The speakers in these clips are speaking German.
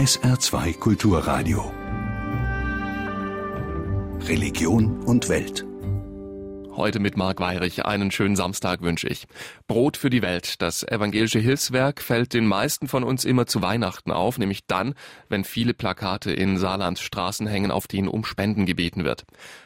SR2 Kulturradio. Religion und Welt. Heute mit Marc Weirich. Einen schönen Samstag wünsche ich. Brot für die Welt. Das evangelische Hilfswerk fällt den meisten von uns immer zu Weihnachten auf, nämlich dann, wenn viele Plakate in Saarlands Straßen hängen, auf denen um Spenden gebeten wird.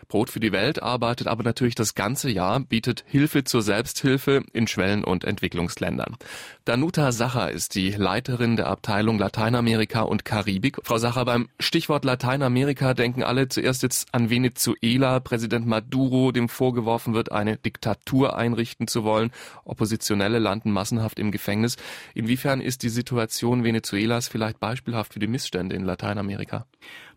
Brot für die Welt arbeitet aber natürlich das ganze Jahr, bietet Hilfe zur Selbsthilfe in Schwellen- und Entwicklungsländern. Danuta Sacher ist die Leiterin der Abteilung Lateinamerika und Karibik. Frau Sacher, beim Stichwort Lateinamerika denken alle zuerst jetzt an Venezuela, Präsident Maduro, dem vorgeworfen wird, eine Diktatur einrichten zu wollen. Oppositionelle landen massenhaft im Gefängnis. Inwiefern ist die Situation Venezuelas vielleicht beispielhaft für die Missstände in Lateinamerika?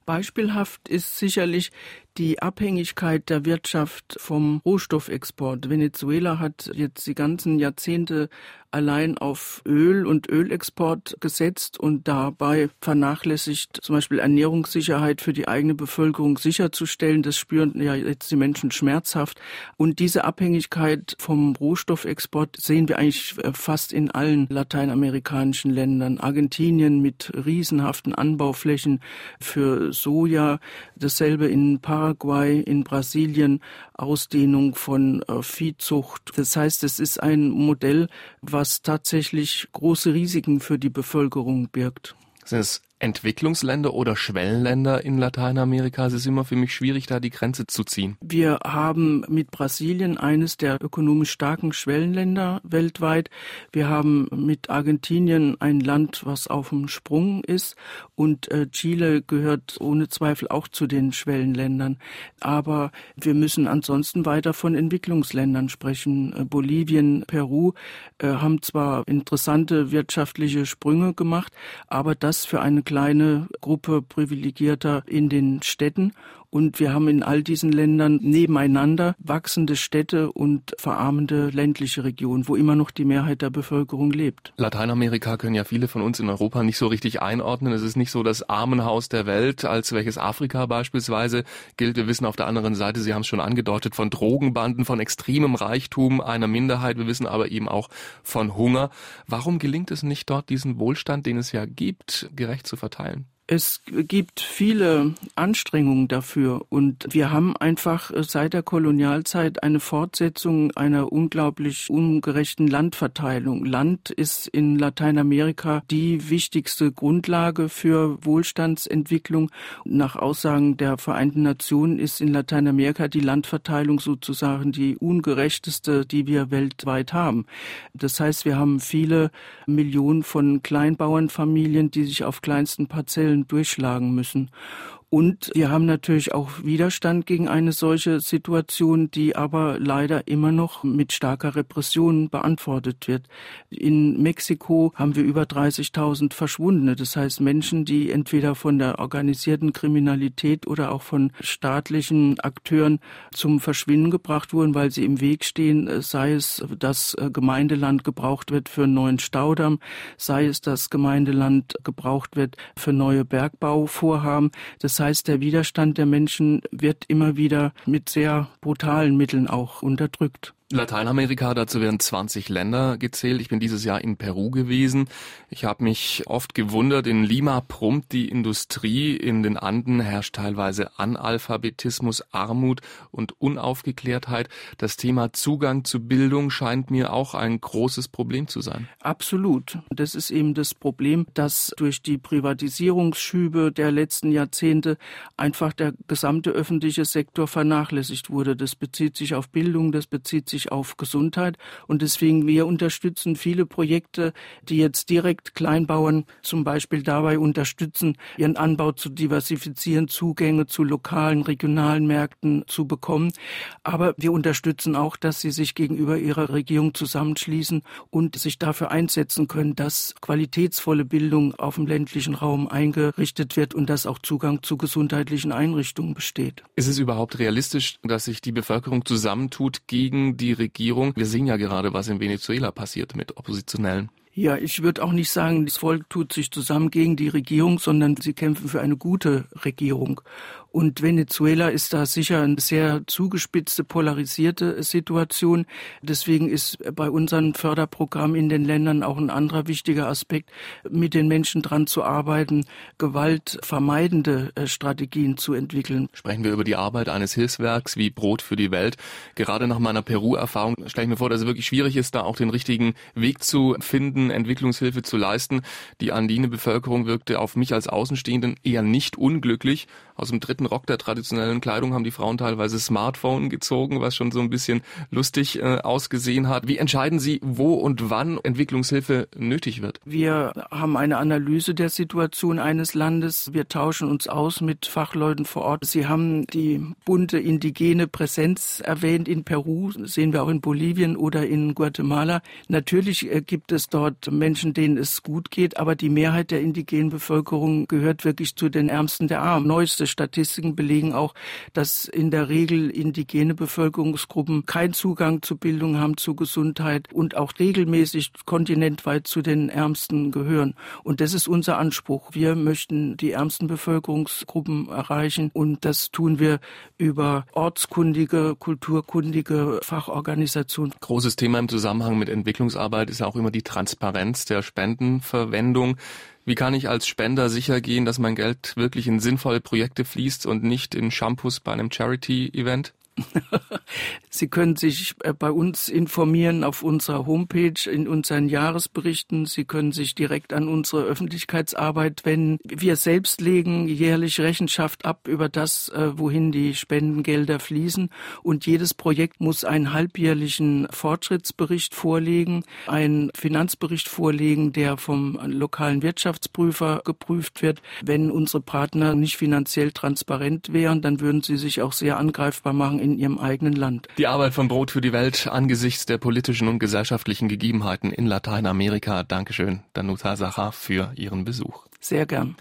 Beispielhaft ist sicherlich die Abhängigkeit der Wirtschaft vom Rohstoffexport. Venezuela hat jetzt die ganzen Jahrzehnte allein auf Öl und Ölexport gesetzt und dabei vernachlässigt, zum Beispiel Ernährungssicherheit für die eigene Bevölkerung sicherzustellen. Das spüren ja jetzt die Menschen schmerzhaft. Und diese Abhängigkeit vom Rohstoffexport sehen wir eigentlich fast in allen lateinamerikanischen Ländern. Argentinien mit riesenhaften Anbauflächen für Soja, dasselbe in Paraguay Paraguay, in Brasilien Ausdehnung von äh, Viehzucht. Das heißt, es ist ein Modell, was tatsächlich große Risiken für die Bevölkerung birgt. Sind es Entwicklungsländer oder Schwellenländer in Lateinamerika? Es ist immer für mich schwierig, da die Grenze zu ziehen. Wir haben mit Brasilien eines der ökonomisch starken Schwellenländer weltweit. Wir haben mit Argentinien ein Land, was auf dem Sprung ist. Und äh, Chile gehört ohne Zweifel auch zu den Schwellenländern. Aber wir müssen ansonsten weiter von Entwicklungsländern sprechen. Äh, Bolivien, Peru äh, haben zwar interessante wirtschaftliche Sprünge gemacht, aber das für eine kleine Gruppe privilegierter in den Städten und wir haben in all diesen Ländern nebeneinander wachsende Städte und verarmende ländliche Regionen, wo immer noch die Mehrheit der Bevölkerung lebt. Lateinamerika können ja viele von uns in Europa nicht so richtig einordnen. Es ist nicht so das Armenhaus der Welt, als welches Afrika beispielsweise gilt. Wir wissen auf der anderen Seite, Sie haben es schon angedeutet, von Drogenbanden, von extremem Reichtum einer Minderheit. Wir wissen aber eben auch von Hunger. Warum gelingt es nicht dort, diesen Wohlstand, den es ja gibt, gerecht zu verteilen? Es gibt viele Anstrengungen dafür und wir haben einfach seit der Kolonialzeit eine Fortsetzung einer unglaublich ungerechten Landverteilung. Land ist in Lateinamerika die wichtigste Grundlage für Wohlstandsentwicklung. Nach Aussagen der Vereinten Nationen ist in Lateinamerika die Landverteilung sozusagen die ungerechteste, die wir weltweit haben. Das heißt, wir haben viele Millionen von Kleinbauernfamilien, die sich auf kleinsten Parzellen durchschlagen müssen. Und wir haben natürlich auch Widerstand gegen eine solche Situation, die aber leider immer noch mit starker Repression beantwortet wird. In Mexiko haben wir über 30.000 Verschwundene. Das heißt Menschen, die entweder von der organisierten Kriminalität oder auch von staatlichen Akteuren zum Verschwinden gebracht wurden, weil sie im Weg stehen, sei es, dass Gemeindeland gebraucht wird für einen neuen Staudamm, sei es, dass Gemeindeland gebraucht wird für neue Bergbauvorhaben. Das das heißt, der Widerstand der Menschen wird immer wieder mit sehr brutalen Mitteln auch unterdrückt. Lateinamerika, dazu werden 20 Länder gezählt. Ich bin dieses Jahr in Peru gewesen. Ich habe mich oft gewundert, in Lima prummt die Industrie, in den Anden herrscht teilweise Analphabetismus, Armut und Unaufgeklärtheit. Das Thema Zugang zu Bildung scheint mir auch ein großes Problem zu sein. Absolut. Das ist eben das Problem, dass durch die Privatisierungsschübe der letzten Jahrzehnte einfach der gesamte öffentliche Sektor vernachlässigt wurde. Das bezieht sich auf Bildung, das bezieht sich sich auf Gesundheit. Und deswegen, wir unterstützen viele Projekte, die jetzt direkt Kleinbauern zum Beispiel dabei unterstützen, ihren Anbau zu diversifizieren, Zugänge zu lokalen, regionalen Märkten zu bekommen. Aber wir unterstützen auch, dass sie sich gegenüber ihrer Regierung zusammenschließen und sich dafür einsetzen können, dass qualitätsvolle Bildung auf dem ländlichen Raum eingerichtet wird und dass auch Zugang zu gesundheitlichen Einrichtungen besteht. Ist es überhaupt realistisch, dass sich die Bevölkerung zusammentut gegen die die Regierung. Wir sehen ja gerade, was in Venezuela passiert mit Oppositionellen. Ja, ich würde auch nicht sagen, das Volk tut sich zusammen gegen die Regierung, sondern sie kämpfen für eine gute Regierung. Und Venezuela ist da sicher eine sehr zugespitzte, polarisierte Situation. Deswegen ist bei unseren Förderprogrammen in den Ländern auch ein anderer wichtiger Aspekt, mit den Menschen dran zu arbeiten, gewaltvermeidende äh, Strategien zu entwickeln. Sprechen wir über die Arbeit eines Hilfswerks wie Brot für die Welt. Gerade nach meiner Peru-Erfahrung stelle ich mir vor, dass es wirklich schwierig ist, da auch den richtigen Weg zu finden, Entwicklungshilfe zu leisten. Die andine Bevölkerung wirkte auf mich als Außenstehenden eher nicht unglücklich. Aus dem dritten Rock der traditionellen Kleidung haben die Frauen teilweise Smartphone gezogen, was schon so ein bisschen lustig äh, ausgesehen hat. Wie entscheiden Sie, wo und wann Entwicklungshilfe nötig wird? Wir haben eine Analyse der Situation eines Landes. Wir tauschen uns aus mit Fachleuten vor Ort. Sie haben die bunte indigene Präsenz erwähnt in Peru, sehen wir auch in Bolivien oder in Guatemala. Natürlich äh, gibt es dort Menschen, denen es gut geht, aber die Mehrheit der indigenen Bevölkerung gehört wirklich zu den Ärmsten der Armen. Neueste Statistiken belegen auch, dass in der Regel indigene Bevölkerungsgruppen keinen Zugang zu Bildung haben, zu Gesundheit und auch regelmäßig kontinentweit zu den Ärmsten gehören. Und das ist unser Anspruch. Wir möchten die ärmsten Bevölkerungsgruppen erreichen und das tun wir über ortskundige, kulturkundige Fachorganisationen. Großes Thema im Zusammenhang mit Entwicklungsarbeit ist auch immer die Transparenz der Spendenverwendung. Wie kann ich als Spender sicher gehen, dass mein Geld wirklich in sinnvolle Projekte fließt und nicht in Shampoos bei einem Charity-Event? Sie können sich äh, bei uns informieren auf unserer Homepage, in unseren Jahresberichten. Sie können sich direkt an unsere Öffentlichkeitsarbeit wenden. Wir selbst legen jährlich Rechenschaft ab über das, äh, wohin die Spendengelder fließen. Und jedes Projekt muss einen halbjährlichen Fortschrittsbericht vorlegen, einen Finanzbericht vorlegen, der vom lokalen Wirtschaftsprüfer geprüft wird. Wenn unsere Partner nicht finanziell transparent wären, dann würden sie sich auch sehr angreifbar machen in ihrem eigenen Land. Die Arbeit von Brot für die Welt angesichts der politischen und gesellschaftlichen Gegebenheiten in Lateinamerika. Dankeschön, Danuta Sacha, für Ihren Besuch. Sehr gern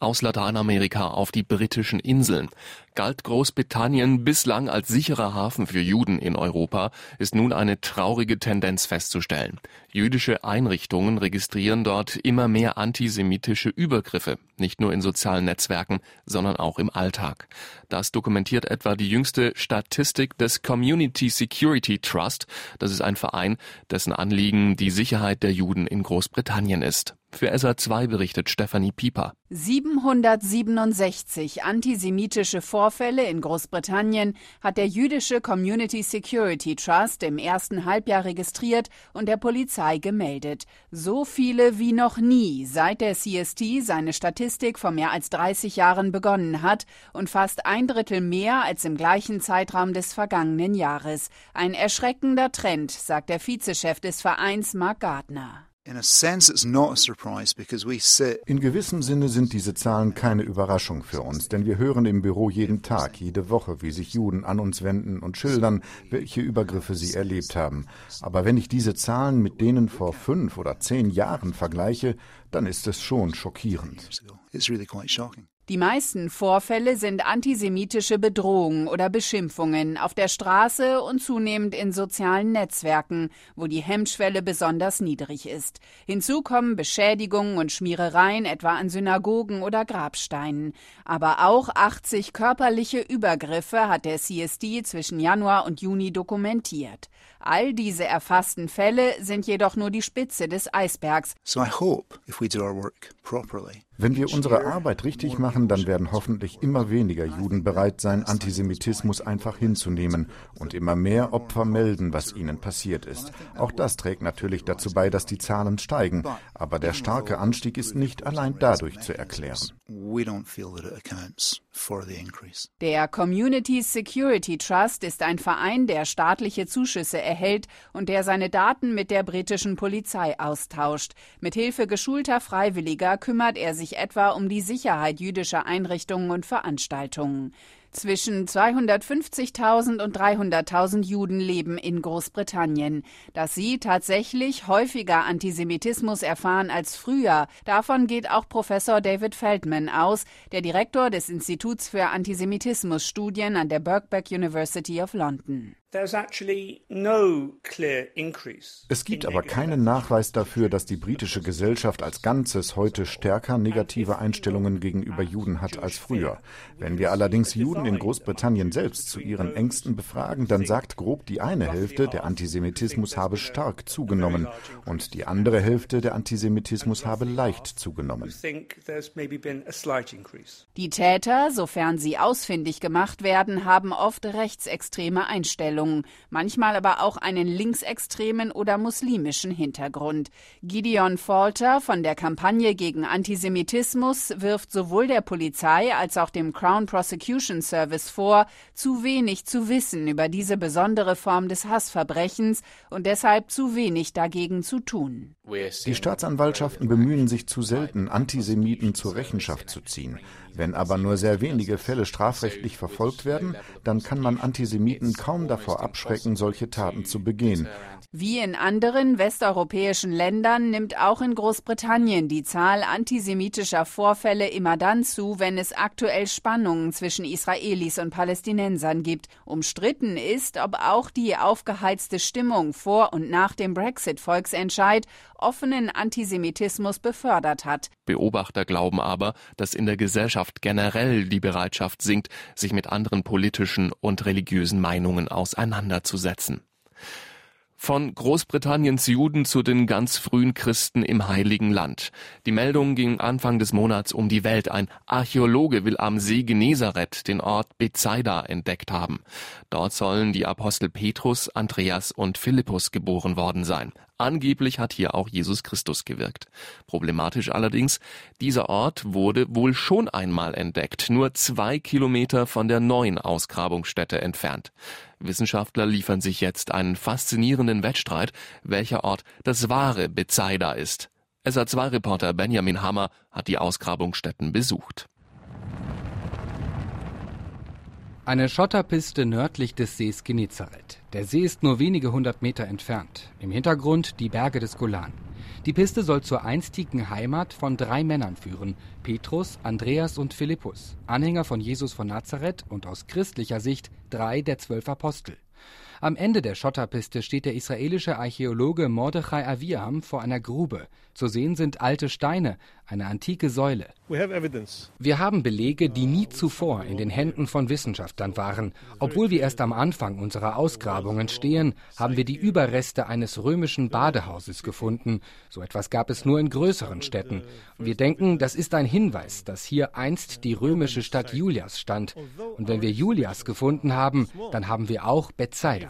aus Lateinamerika auf die britischen Inseln. Galt Großbritannien bislang als sicherer Hafen für Juden in Europa, ist nun eine traurige Tendenz festzustellen. Jüdische Einrichtungen registrieren dort immer mehr antisemitische Übergriffe, nicht nur in sozialen Netzwerken, sondern auch im Alltag. Das dokumentiert etwa die jüngste Statistik des Community Security Trust. Das ist ein Verein, dessen Anliegen die Sicherheit der Juden in Großbritannien ist. Für SA2 berichtet Stefanie Pieper. 767 antisemitische Vorfälle in Großbritannien hat der jüdische Community Security Trust im ersten Halbjahr registriert und der Polizei gemeldet. So viele wie noch nie, seit der CST seine Statistik vor mehr als 30 Jahren begonnen hat und fast ein Drittel mehr als im gleichen Zeitraum des vergangenen Jahres. Ein erschreckender Trend, sagt der Vizechef des Vereins Mark Gardner. In gewissem Sinne sind diese Zahlen keine Überraschung für uns, denn wir hören im Büro jeden Tag, jede Woche, wie sich Juden an uns wenden und schildern, welche Übergriffe sie erlebt haben. Aber wenn ich diese Zahlen mit denen vor fünf oder zehn Jahren vergleiche, dann ist es schon schockierend. Die meisten Vorfälle sind antisemitische Bedrohungen oder Beschimpfungen auf der Straße und zunehmend in sozialen Netzwerken, wo die Hemmschwelle besonders niedrig ist. Hinzu kommen Beschädigungen und Schmierereien etwa an Synagogen oder Grabsteinen. Aber auch 80 körperliche Übergriffe hat der CSD zwischen Januar und Juni dokumentiert. All diese erfassten Fälle sind jedoch nur die Spitze des Eisbergs. So I hope if we do our work properly wenn wir unsere Arbeit richtig machen, dann werden hoffentlich immer weniger Juden bereit sein, Antisemitismus einfach hinzunehmen und immer mehr Opfer melden, was ihnen passiert ist. Auch das trägt natürlich dazu bei, dass die Zahlen steigen, aber der starke Anstieg ist nicht allein dadurch zu erklären. Der Community Security Trust ist ein Verein, der staatliche Zuschüsse erhält und der seine Daten mit der britischen Polizei austauscht. Mit Hilfe geschulter Freiwilliger kümmert er sich etwa um die Sicherheit jüdischer Einrichtungen und Veranstaltungen. Zwischen 250.000 und 300.000 Juden leben in Großbritannien. Dass sie tatsächlich häufiger Antisemitismus erfahren als früher, davon geht auch Professor David Feldman aus, der Direktor des Instituts für Antisemitismusstudien an der Birkbeck University of London. Es gibt aber keinen Nachweis dafür, dass die britische Gesellschaft als Ganzes heute stärker negative Einstellungen gegenüber Juden hat als früher. Wenn wir allerdings Juden in Großbritannien selbst zu ihren Ängsten befragen, dann sagt grob die eine Hälfte, der Antisemitismus habe stark zugenommen und die andere Hälfte, der Antisemitismus habe leicht zugenommen. Die Täter, sofern sie ausfindig gemacht werden, haben oft rechtsextreme Einstellungen. Einstellungen, manchmal aber auch einen linksextremen oder muslimischen Hintergrund. Gideon Falter von der Kampagne gegen Antisemitismus wirft sowohl der Polizei als auch dem Crown Prosecution Service vor, zu wenig zu wissen über diese besondere Form des Hassverbrechens und deshalb zu wenig dagegen zu tun. Die Staatsanwaltschaften bemühen sich zu selten, Antisemiten zur Rechenschaft zu ziehen. Wenn aber nur sehr wenige Fälle strafrechtlich verfolgt werden, dann kann man Antisemiten kaum davor abschrecken, solche Taten zu begehen. Wie in anderen westeuropäischen Ländern nimmt auch in Großbritannien die Zahl antisemitischer Vorfälle immer dann zu, wenn es aktuell Spannungen zwischen Israelis und Palästinensern gibt. Umstritten ist, ob auch die aufgeheizte Stimmung vor und nach dem Brexit-Volksentscheid offenen Antisemitismus befördert hat. Beobachter glauben aber, dass in der Gesellschaft generell die Bereitschaft sinkt, sich mit anderen politischen und religiösen Meinungen auseinanderzusetzen. Von Großbritanniens Juden zu den ganz frühen Christen im Heiligen Land. Die Meldung ging Anfang des Monats um die Welt. Ein Archäologe will am See Genezareth den Ort Bethsaida entdeckt haben. Dort sollen die Apostel Petrus, Andreas und Philippus geboren worden sein. Angeblich hat hier auch Jesus Christus gewirkt. Problematisch allerdings, dieser Ort wurde wohl schon einmal entdeckt, nur zwei Kilometer von der neuen Ausgrabungsstätte entfernt. Wissenschaftler liefern sich jetzt einen faszinierenden Wettstreit, welcher Ort das wahre Bethsaida ist. SA2-Reporter Benjamin Hammer hat die Ausgrabungsstätten besucht. Eine Schotterpiste nördlich des Sees Genezareth. Der See ist nur wenige hundert Meter entfernt. Im Hintergrund die Berge des Golan. Die Piste soll zur einstigen Heimat von drei Männern führen: Petrus, Andreas und Philippus, Anhänger von Jesus von Nazareth und aus christlicher Sicht drei der zwölf Apostel. Am Ende der Schotterpiste steht der israelische Archäologe Mordechai Aviam vor einer Grube. Zu sehen sind alte Steine, eine antike Säule. Wir haben Belege, die nie zuvor in den Händen von Wissenschaftlern waren. Obwohl wir erst am Anfang unserer Ausgrabungen stehen, haben wir die Überreste eines römischen Badehauses gefunden. So etwas gab es nur in größeren Städten. Wir denken, das ist ein Hinweis, dass hier einst die römische Stadt Julias stand. Und wenn wir Julias gefunden haben, dann haben wir auch Bethsaida.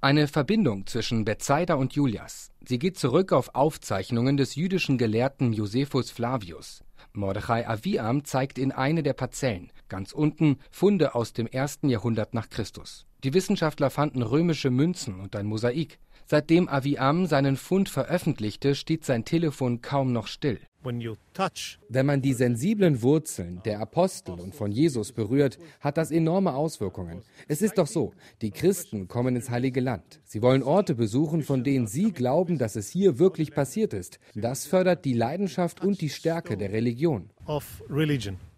Eine Verbindung zwischen Bethsaida und Julias. Sie geht zurück auf Aufzeichnungen des jüdischen Gelehrten Josephus Flavius. Mordechai Aviam zeigt in eine der Parzellen, ganz unten, Funde aus dem ersten Jahrhundert nach Christus. Die Wissenschaftler fanden römische Münzen und ein Mosaik. Seitdem Aviam seinen Fund veröffentlichte, steht sein Telefon kaum noch still. Wenn man die sensiblen Wurzeln der Apostel und von Jesus berührt, hat das enorme Auswirkungen. Es ist doch so, die Christen kommen ins heilige Land. Sie wollen Orte besuchen, von denen sie glauben, dass es hier wirklich passiert ist. Das fördert die Leidenschaft und die Stärke der Religion.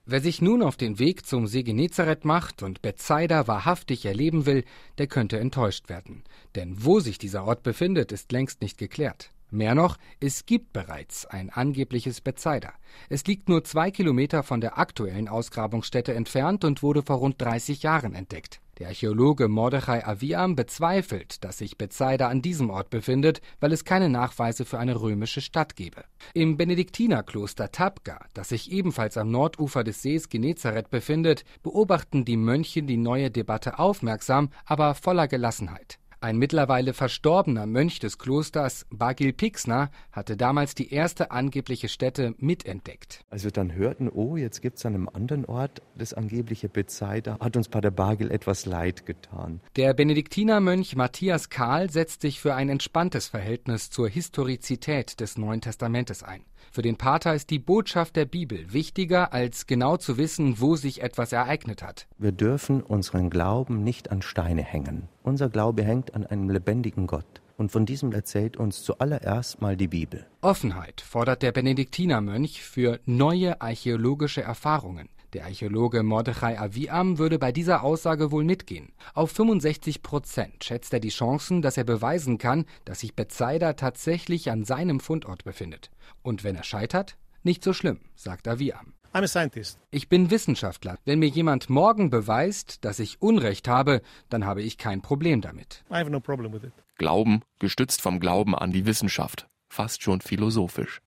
Wer sich nun auf den Weg zum See Genezareth macht und Bethsaida wahrhaftig erleben will, der könnte enttäuscht werden. Denn wo sich dieser Ort befindet, ist längst nicht geklärt. Mehr noch, es gibt bereits ein angebliches Bethsaida. Es liegt nur zwei Kilometer von der aktuellen Ausgrabungsstätte entfernt und wurde vor rund 30 Jahren entdeckt. Der Archäologe Mordechai Aviam bezweifelt, dass sich Bethsaida an diesem Ort befindet, weil es keine Nachweise für eine römische Stadt gebe. Im Benediktinerkloster Tabga, das sich ebenfalls am Nordufer des Sees Genezareth befindet, beobachten die Mönche die neue Debatte aufmerksam, aber voller Gelassenheit. Ein mittlerweile verstorbener Mönch des Klosters, Bagil Pixner, hatte damals die erste angebliche Stätte mitentdeckt. Als wir dann hörten, oh, jetzt gibt es an einem anderen Ort das angebliche Bethsaida, hat uns Pater Bagil etwas leid getan. Der Benediktinermönch Matthias Kahl setzt sich für ein entspanntes Verhältnis zur Historizität des Neuen Testamentes ein. Für den Pater ist die Botschaft der Bibel wichtiger, als genau zu wissen, wo sich etwas ereignet hat. Wir dürfen unseren Glauben nicht an Steine hängen. Unser Glaube hängt an einem lebendigen Gott. Und von diesem erzählt uns zuallererst mal die Bibel. Offenheit fordert der Benediktinermönch für neue archäologische Erfahrungen. Der Archäologe Mordechai Aviam würde bei dieser Aussage wohl mitgehen. Auf 65 Prozent schätzt er die Chancen, dass er beweisen kann, dass sich Bethsaida tatsächlich an seinem Fundort befindet. Und wenn er scheitert, nicht so schlimm, sagt Aviam. Ich bin Wissenschaftler. Wenn mir jemand morgen beweist, dass ich Unrecht habe, dann habe ich kein Problem damit. No problem Glauben, gestützt vom Glauben an die Wissenschaft. Fast schon philosophisch.